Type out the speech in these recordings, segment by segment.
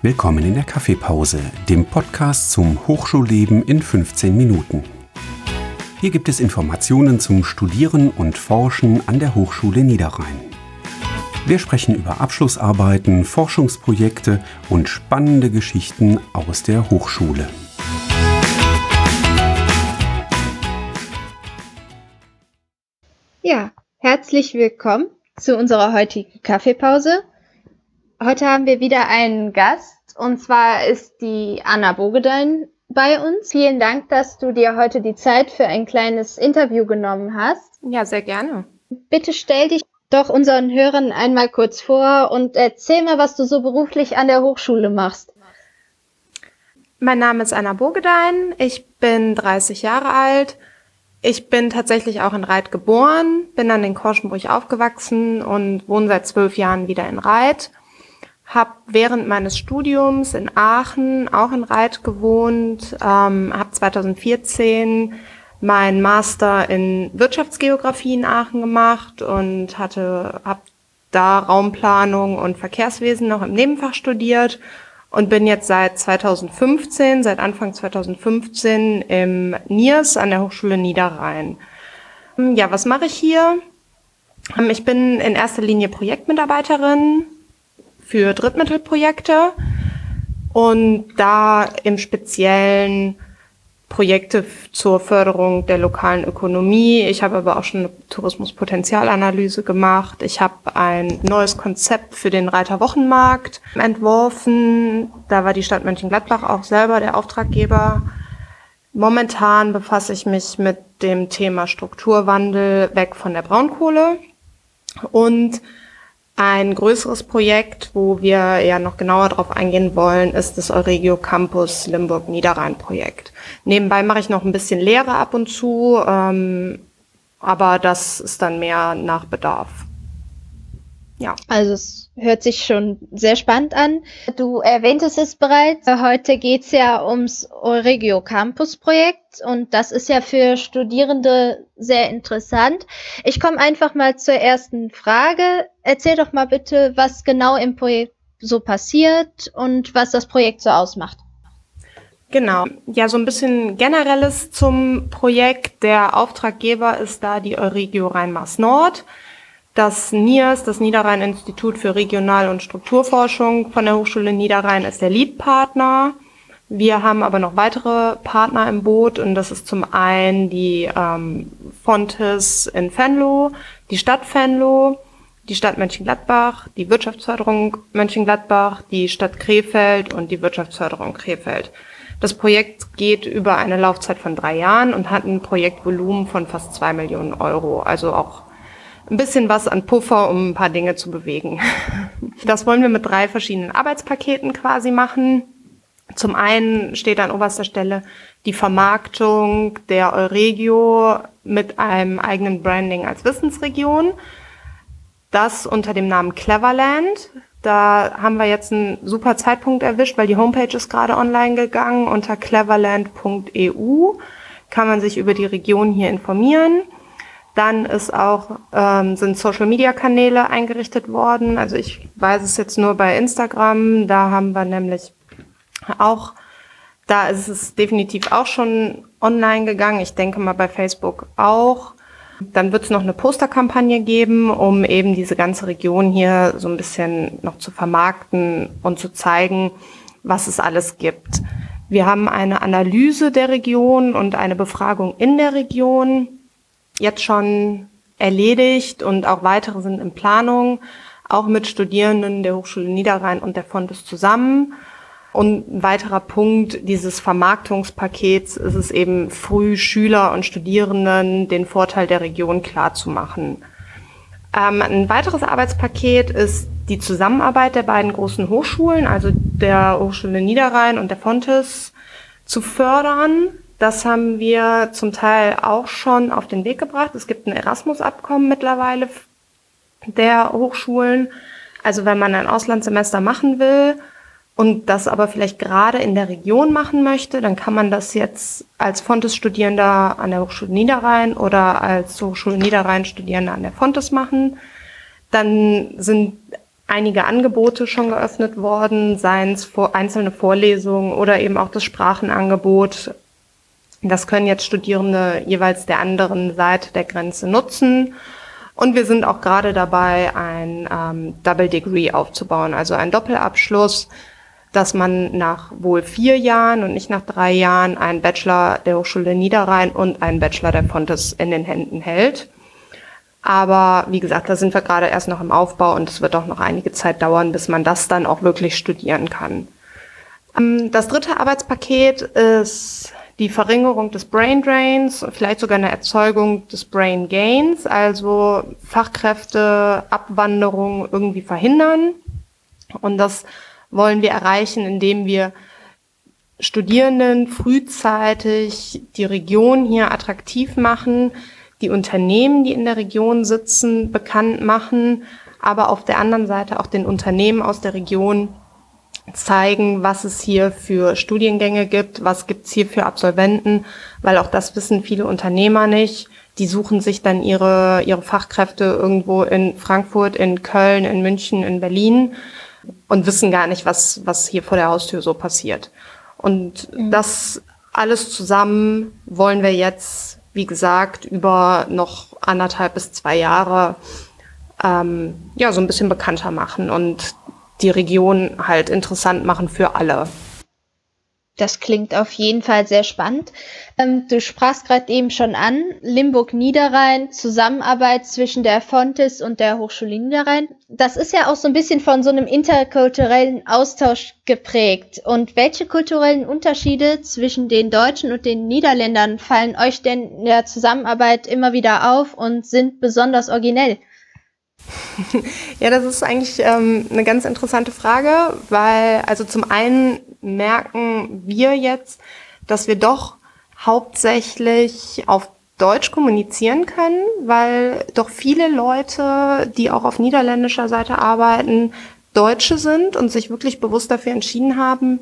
Willkommen in der Kaffeepause, dem Podcast zum Hochschulleben in 15 Minuten. Hier gibt es Informationen zum Studieren und Forschen an der Hochschule Niederrhein. Wir sprechen über Abschlussarbeiten, Forschungsprojekte und spannende Geschichten aus der Hochschule. Ja, herzlich willkommen zu unserer heutigen Kaffeepause. Heute haben wir wieder einen Gast und zwar ist die Anna Bogedein bei uns. Vielen Dank, dass du dir heute die Zeit für ein kleines Interview genommen hast. Ja, sehr gerne. Bitte stell dich doch unseren Hörern einmal kurz vor und erzähl mal, was du so beruflich an der Hochschule machst. Mein Name ist Anna Bogedein. Ich bin 30 Jahre alt. Ich bin tatsächlich auch in Reit geboren, bin dann in Korschenbruch aufgewachsen und wohne seit zwölf Jahren wieder in Reit habe während meines Studiums in Aachen, auch in Reit gewohnt, ähm, habe 2014 meinen Master in Wirtschaftsgeografie in Aachen gemacht und hatte habe da Raumplanung und Verkehrswesen noch im Nebenfach studiert und bin jetzt seit 2015, seit Anfang 2015 im NIRS an der Hochschule Niederrhein. Ja, was mache ich hier? Ich bin in erster Linie Projektmitarbeiterin für Drittmittelprojekte und da im Speziellen Projekte zur Förderung der lokalen Ökonomie. Ich habe aber auch schon eine Tourismuspotenzialanalyse gemacht. Ich habe ein neues Konzept für den Reiterwochenmarkt entworfen. Da war die Stadt Mönchengladbach auch selber der Auftraggeber. Momentan befasse ich mich mit dem Thema Strukturwandel weg von der Braunkohle und ein größeres Projekt, wo wir ja noch genauer darauf eingehen wollen, ist das Euregio Campus Limburg Niederrhein Projekt. Nebenbei mache ich noch ein bisschen Lehre ab und zu, ähm, aber das ist dann mehr nach Bedarf. Ja. Also es hört sich schon sehr spannend an. Du erwähntest es bereits. Heute geht's ja ums Euregio Campus Projekt und das ist ja für Studierende sehr interessant. Ich komme einfach mal zur ersten Frage. Erzähl doch mal bitte, was genau im Projekt so passiert und was das Projekt so ausmacht. Genau. Ja, so ein bisschen generelles zum Projekt. Der Auftraggeber ist da die Euregio Rhein-Maas Nord. Das NIRS, das Niederrhein-Institut für Regional- und Strukturforschung von der Hochschule Niederrhein, ist der Leadpartner. Wir haben aber noch weitere Partner im Boot und das ist zum einen die ähm, Fontes in Venlo, die Stadt Venlo, die Stadt Mönchengladbach, die Wirtschaftsförderung Mönchengladbach, die Stadt Krefeld und die Wirtschaftsförderung Krefeld. Das Projekt geht über eine Laufzeit von drei Jahren und hat ein Projektvolumen von fast zwei Millionen Euro, also auch ein bisschen was an Puffer, um ein paar Dinge zu bewegen. Das wollen wir mit drei verschiedenen Arbeitspaketen quasi machen. Zum einen steht an oberster Stelle die Vermarktung der Euregio mit einem eigenen Branding als Wissensregion. Das unter dem Namen Cleverland. Da haben wir jetzt einen super Zeitpunkt erwischt, weil die Homepage ist gerade online gegangen. Unter cleverland.eu kann man sich über die Region hier informieren. Dann ist auch, ähm, sind Social-Media-Kanäle eingerichtet worden. Also ich weiß es jetzt nur bei Instagram. Da haben wir nämlich auch, da ist es definitiv auch schon online gegangen. Ich denke mal bei Facebook auch. Dann wird es noch eine Posterkampagne geben, um eben diese ganze Region hier so ein bisschen noch zu vermarkten und zu zeigen, was es alles gibt. Wir haben eine Analyse der Region und eine Befragung in der Region jetzt schon erledigt und auch weitere sind in Planung, auch mit Studierenden der Hochschule Niederrhein und der Fontes zusammen. Und ein weiterer Punkt dieses Vermarktungspakets ist es eben früh Schüler und Studierenden den Vorteil der Region klarzumachen. Ähm, ein weiteres Arbeitspaket ist die Zusammenarbeit der beiden großen Hochschulen, also der Hochschule Niederrhein und der Fontes, zu fördern. Das haben wir zum Teil auch schon auf den Weg gebracht. Es gibt ein Erasmus-Abkommen mittlerweile der Hochschulen. Also wenn man ein Auslandssemester machen will und das aber vielleicht gerade in der Region machen möchte, dann kann man das jetzt als Fontes-Studierender an der Hochschule Niederrhein oder als Hochschule Niederrhein-Studierender an der Fontes machen. Dann sind einige Angebote schon geöffnet worden, seien es einzelne Vorlesungen oder eben auch das Sprachenangebot. Das können jetzt Studierende jeweils der anderen Seite der Grenze nutzen. Und wir sind auch gerade dabei, ein ähm, Double Degree aufzubauen, also ein Doppelabschluss, dass man nach wohl vier Jahren und nicht nach drei Jahren einen Bachelor der Hochschule Niederrhein und einen Bachelor der Fontes in den Händen hält. Aber wie gesagt, da sind wir gerade erst noch im Aufbau und es wird auch noch einige Zeit dauern, bis man das dann auch wirklich studieren kann. Ähm, das dritte Arbeitspaket ist die Verringerung des Brain Drains, vielleicht sogar eine Erzeugung des Brain Gains, also Fachkräfteabwanderung irgendwie verhindern. Und das wollen wir erreichen, indem wir Studierenden frühzeitig die Region hier attraktiv machen, die Unternehmen, die in der Region sitzen, bekannt machen, aber auf der anderen Seite auch den Unternehmen aus der Region zeigen, was es hier für Studiengänge gibt, was gibt's hier für Absolventen, weil auch das wissen viele Unternehmer nicht. Die suchen sich dann ihre, ihre Fachkräfte irgendwo in Frankfurt, in Köln, in München, in Berlin und wissen gar nicht, was, was hier vor der Haustür so passiert. Und mhm. das alles zusammen wollen wir jetzt wie gesagt, über noch anderthalb bis zwei Jahre ähm, ja so ein bisschen bekannter machen und die Region halt interessant machen für alle. Das klingt auf jeden Fall sehr spannend. Ähm, du sprachst gerade eben schon an, Limburg-Niederrhein, Zusammenarbeit zwischen der Fontes und der Hochschule Niederrhein. Das ist ja auch so ein bisschen von so einem interkulturellen Austausch geprägt. Und welche kulturellen Unterschiede zwischen den Deutschen und den Niederländern fallen euch denn in der Zusammenarbeit immer wieder auf und sind besonders originell? Ja, das ist eigentlich ähm, eine ganz interessante Frage, weil also zum einen merken wir jetzt, dass wir doch hauptsächlich auf Deutsch kommunizieren können, weil doch viele Leute, die auch auf niederländischer Seite arbeiten, Deutsche sind und sich wirklich bewusst dafür entschieden haben,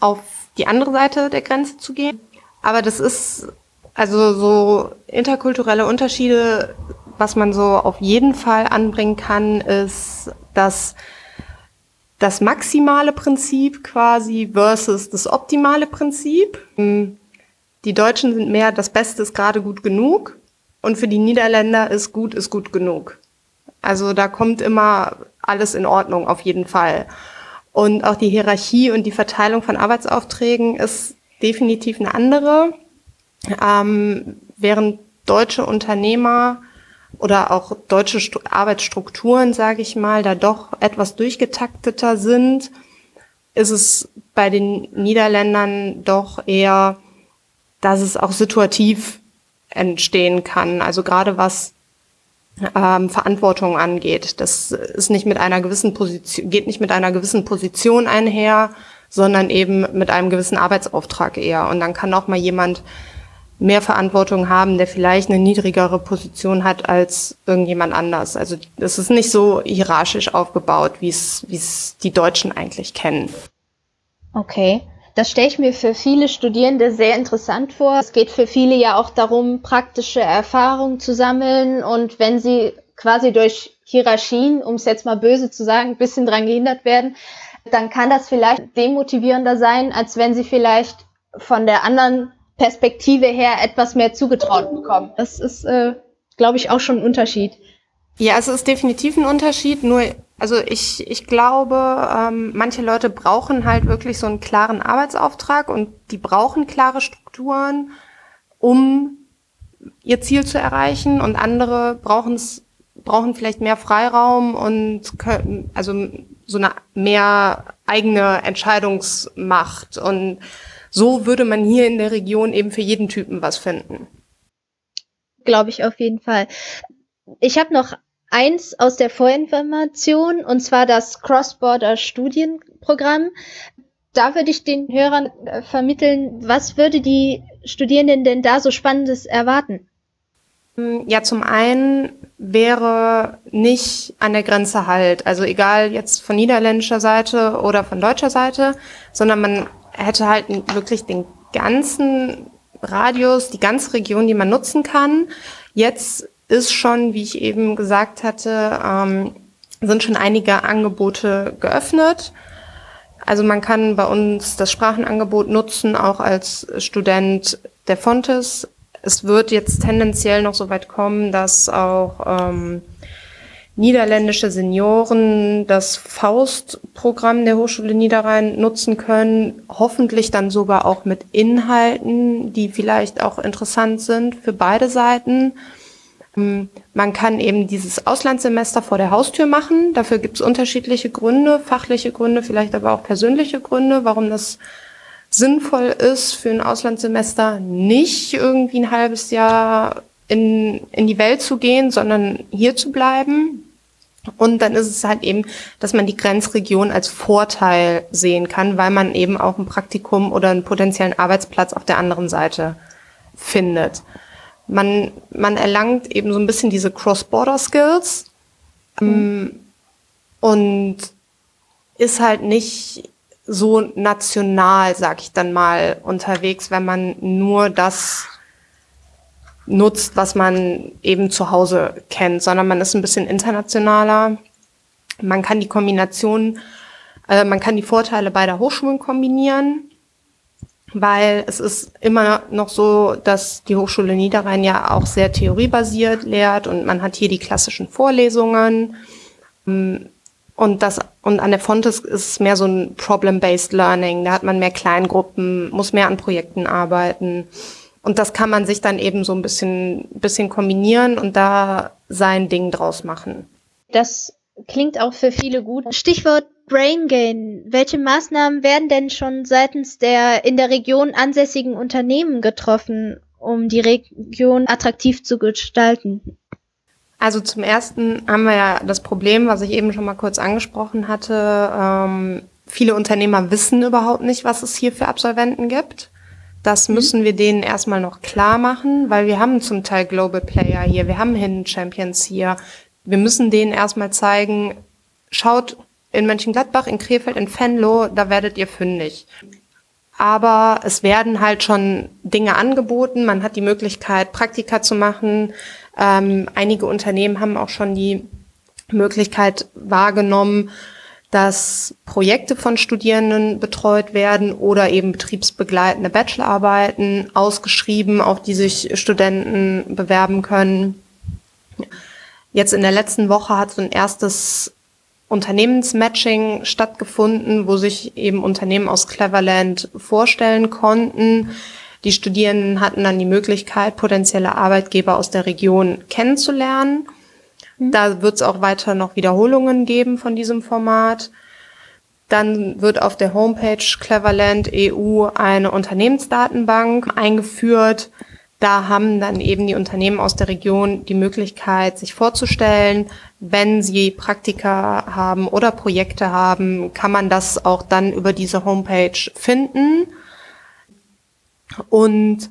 auf die andere Seite der Grenze zu gehen. Aber das ist also so interkulturelle Unterschiede, was man so auf jeden Fall anbringen kann, ist, dass das maximale Prinzip quasi versus das optimale Prinzip. Die Deutschen sind mehr, das Beste ist gerade gut genug und für die Niederländer ist gut ist gut genug. Also da kommt immer alles in Ordnung auf jeden Fall. Und auch die Hierarchie und die Verteilung von Arbeitsaufträgen ist definitiv eine andere. Ähm, während deutsche Unternehmer oder auch deutsche Arbeitsstrukturen, sage ich mal, da doch etwas durchgetakteter sind, ist es bei den Niederländern doch eher, dass es auch situativ entstehen kann. Also gerade was ähm, Verantwortung angeht. Das ist nicht mit einer gewissen Position, geht nicht mit einer gewissen Position einher, sondern eben mit einem gewissen Arbeitsauftrag eher. Und dann kann auch mal jemand mehr Verantwortung haben, der vielleicht eine niedrigere Position hat als irgendjemand anders. Also das ist nicht so hierarchisch aufgebaut, es, wie es die Deutschen eigentlich kennen. Okay. Das stelle ich mir für viele Studierende sehr interessant vor. Es geht für viele ja auch darum, praktische Erfahrungen zu sammeln und wenn sie quasi durch Hierarchien, um es jetzt mal böse zu sagen, ein bisschen dran gehindert werden, dann kann das vielleicht demotivierender sein, als wenn sie vielleicht von der anderen Perspektive her etwas mehr zugetraut bekommen. Das ist, äh, glaube ich, auch schon ein Unterschied. Ja, es ist definitiv ein Unterschied. Nur, also ich, ich glaube, ähm, manche Leute brauchen halt wirklich so einen klaren Arbeitsauftrag und die brauchen klare Strukturen, um ihr Ziel zu erreichen und andere brauchen es brauchen vielleicht mehr Freiraum und können, also so eine mehr eigene Entscheidungsmacht und so würde man hier in der Region eben für jeden Typen was finden. Glaube ich auf jeden Fall. Ich habe noch eins aus der Vorinformation und zwar das Cross-Border Studienprogramm. Da würde ich den Hörern äh, vermitteln, was würde die Studierenden denn da so Spannendes erwarten? Ja, zum einen wäre nicht an der Grenze halt, also egal jetzt von niederländischer Seite oder von deutscher Seite, sondern man hätte halt wirklich den ganzen Radius, die ganze Region, die man nutzen kann. Jetzt ist schon, wie ich eben gesagt hatte, ähm, sind schon einige Angebote geöffnet. Also man kann bei uns das Sprachenangebot nutzen, auch als Student der Fontes. Es wird jetzt tendenziell noch so weit kommen, dass auch ähm, niederländische Senioren das Faust-Programm der Hochschule Niederrhein nutzen können, hoffentlich dann sogar auch mit Inhalten, die vielleicht auch interessant sind für beide Seiten. Ähm, man kann eben dieses Auslandssemester vor der Haustür machen. Dafür gibt es unterschiedliche Gründe, fachliche Gründe, vielleicht aber auch persönliche Gründe, warum das sinnvoll ist, für ein Auslandssemester nicht irgendwie ein halbes Jahr in, in die Welt zu gehen, sondern hier zu bleiben. Und dann ist es halt eben, dass man die Grenzregion als Vorteil sehen kann, weil man eben auch ein Praktikum oder einen potenziellen Arbeitsplatz auf der anderen Seite findet. Man, man erlangt eben so ein bisschen diese Cross-Border-Skills mhm. und ist halt nicht so national, sag ich dann mal, unterwegs, wenn man nur das nutzt, was man eben zu Hause kennt, sondern man ist ein bisschen internationaler. Man kann die Kombination, äh, man kann die Vorteile beider Hochschulen kombinieren, weil es ist immer noch so, dass die Hochschule Niederrhein ja auch sehr theoriebasiert lehrt und man hat hier die klassischen Vorlesungen. Ähm, und das, und an der Fontes ist es mehr so ein Problem-Based Learning. Da hat man mehr Kleingruppen, muss mehr an Projekten arbeiten. Und das kann man sich dann eben so ein bisschen, bisschen kombinieren und da sein Ding draus machen. Das klingt auch für viele gut. Stichwort Brain Gain. Welche Maßnahmen werden denn schon seitens der in der Region ansässigen Unternehmen getroffen, um die Region attraktiv zu gestalten? Also zum ersten haben wir ja das Problem, was ich eben schon mal kurz angesprochen hatte. Ähm, viele Unternehmer wissen überhaupt nicht, was es hier für Absolventen gibt. Das mhm. müssen wir denen erstmal noch klar machen, weil wir haben zum Teil Global Player hier, wir haben Hidden Champions hier. Wir müssen denen erstmal zeigen, schaut in Mönchengladbach, in Krefeld, in Venlo, da werdet ihr fündig. Aber es werden halt schon Dinge angeboten. Man hat die Möglichkeit, Praktika zu machen. Ähm, einige Unternehmen haben auch schon die Möglichkeit wahrgenommen, dass Projekte von Studierenden betreut werden oder eben betriebsbegleitende Bachelorarbeiten ausgeschrieben, auf die sich Studenten bewerben können. Jetzt in der letzten Woche hat so ein erstes Unternehmensmatching stattgefunden, wo sich eben Unternehmen aus Cleverland vorstellen konnten. Die Studierenden hatten dann die Möglichkeit, potenzielle Arbeitgeber aus der Region kennenzulernen Mhm. Da wird es auch weiter noch Wiederholungen geben von diesem Format. Dann wird auf der Homepage Cleverland EU eine Unternehmensdatenbank eingeführt. Da haben dann eben die Unternehmen aus der Region die Möglichkeit, sich vorzustellen. Wenn sie Praktika haben oder Projekte haben, kann man das auch dann über diese Homepage finden. Und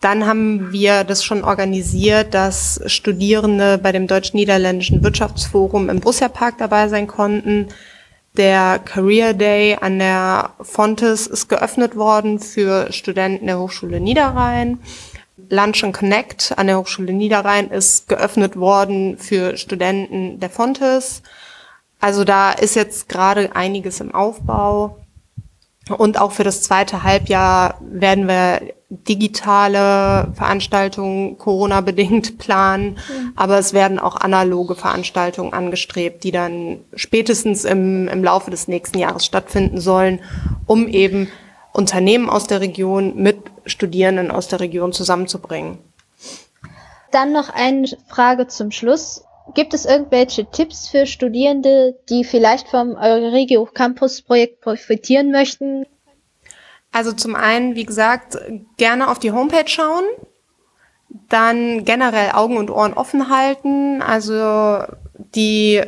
dann haben wir das schon organisiert, dass Studierende bei dem Deutsch-Niederländischen Wirtschaftsforum im Borussia Park dabei sein konnten. Der Career Day an der Fontes ist geöffnet worden für Studenten der Hochschule Niederrhein. Lunch and Connect an der Hochschule Niederrhein ist geöffnet worden für Studenten der Fontes. Also da ist jetzt gerade einiges im Aufbau. Und auch für das zweite Halbjahr werden wir digitale Veranstaltungen Corona-bedingt planen, mhm. aber es werden auch analoge Veranstaltungen angestrebt, die dann spätestens im, im Laufe des nächsten Jahres stattfinden sollen, um eben Unternehmen aus der Region mit Studierenden aus der Region zusammenzubringen. Dann noch eine Frage zum Schluss. Gibt es irgendwelche Tipps für Studierende, die vielleicht vom Euregio Campus Projekt profitieren möchten? Also zum einen, wie gesagt, gerne auf die Homepage schauen, dann generell Augen und Ohren offen halten. Also die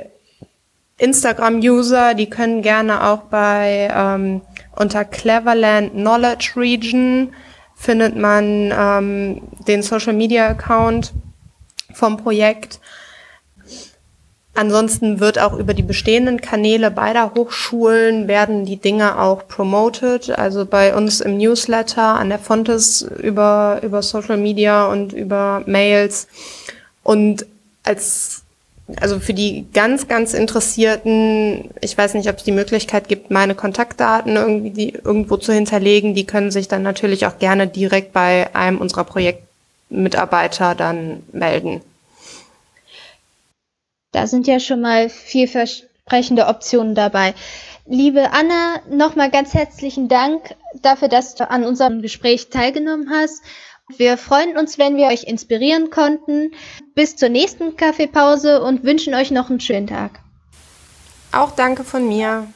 Instagram-User, die können gerne auch bei ähm, unter Cleverland Knowledge Region findet man ähm, den Social Media Account vom Projekt. Ansonsten wird auch über die bestehenden Kanäle beider Hochschulen werden die Dinge auch promoted. Also bei uns im Newsletter, an der Fontes über, über Social Media und über Mails. Und als also für die ganz, ganz Interessierten, ich weiß nicht, ob es die Möglichkeit gibt, meine Kontaktdaten irgendwie die irgendwo zu hinterlegen. Die können sich dann natürlich auch gerne direkt bei einem unserer Projektmitarbeiter dann melden. Da sind ja schon mal vielversprechende Optionen dabei. Liebe Anna, nochmal ganz herzlichen Dank dafür, dass du an unserem Gespräch teilgenommen hast. Wir freuen uns, wenn wir euch inspirieren konnten. Bis zur nächsten Kaffeepause und wünschen euch noch einen schönen Tag. Auch danke von mir.